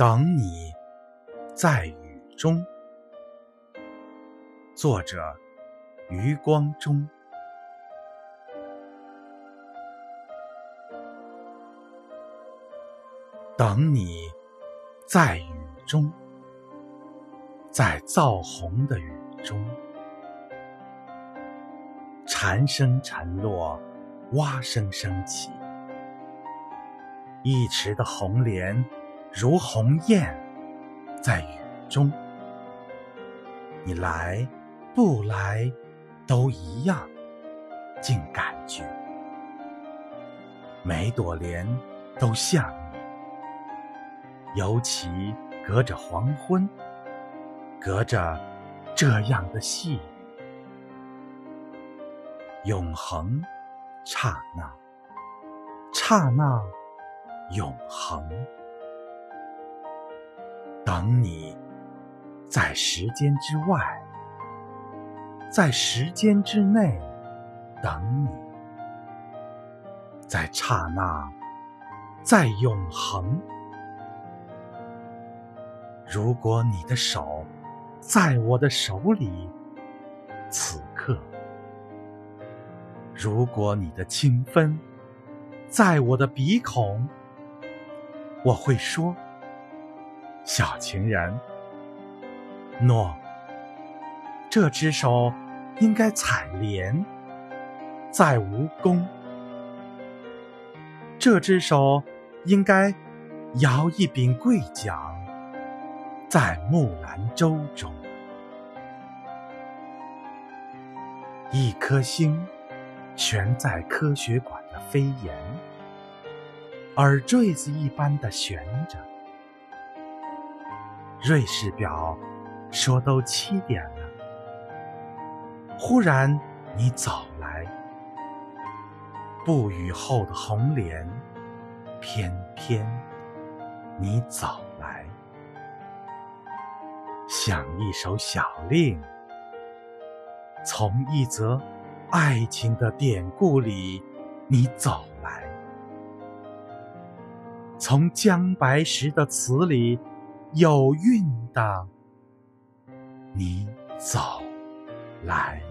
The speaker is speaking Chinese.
等你，在雨中。作者：余光中。等你，在雨中，在燥红的雨中，蝉声沉落，蛙声升起，一池的红莲。如鸿雁，在雨中，你来不来都一样，竟感觉每朵莲都像你。尤其隔着黄昏，隔着这样的细雨，永恒，刹那，刹那，永恒。等你，在时间之外，在时间之内，等你，在刹那，在永恒。如果你的手在我的手里，此刻；如果你的清芬在我的鼻孔，我会说。小情人，诺，这只手应该采莲，在蜈蚣；这只手应该摇一柄桂桨，在木兰舟中。一颗星悬在科学馆的飞檐，耳坠子一般的悬着。瑞士表说都七点了，忽然你走来，不雨后的红莲，偏偏你走来，像一首小令，从一则爱情的典故里你走来，从姜白石的词里。有韵的，你走来。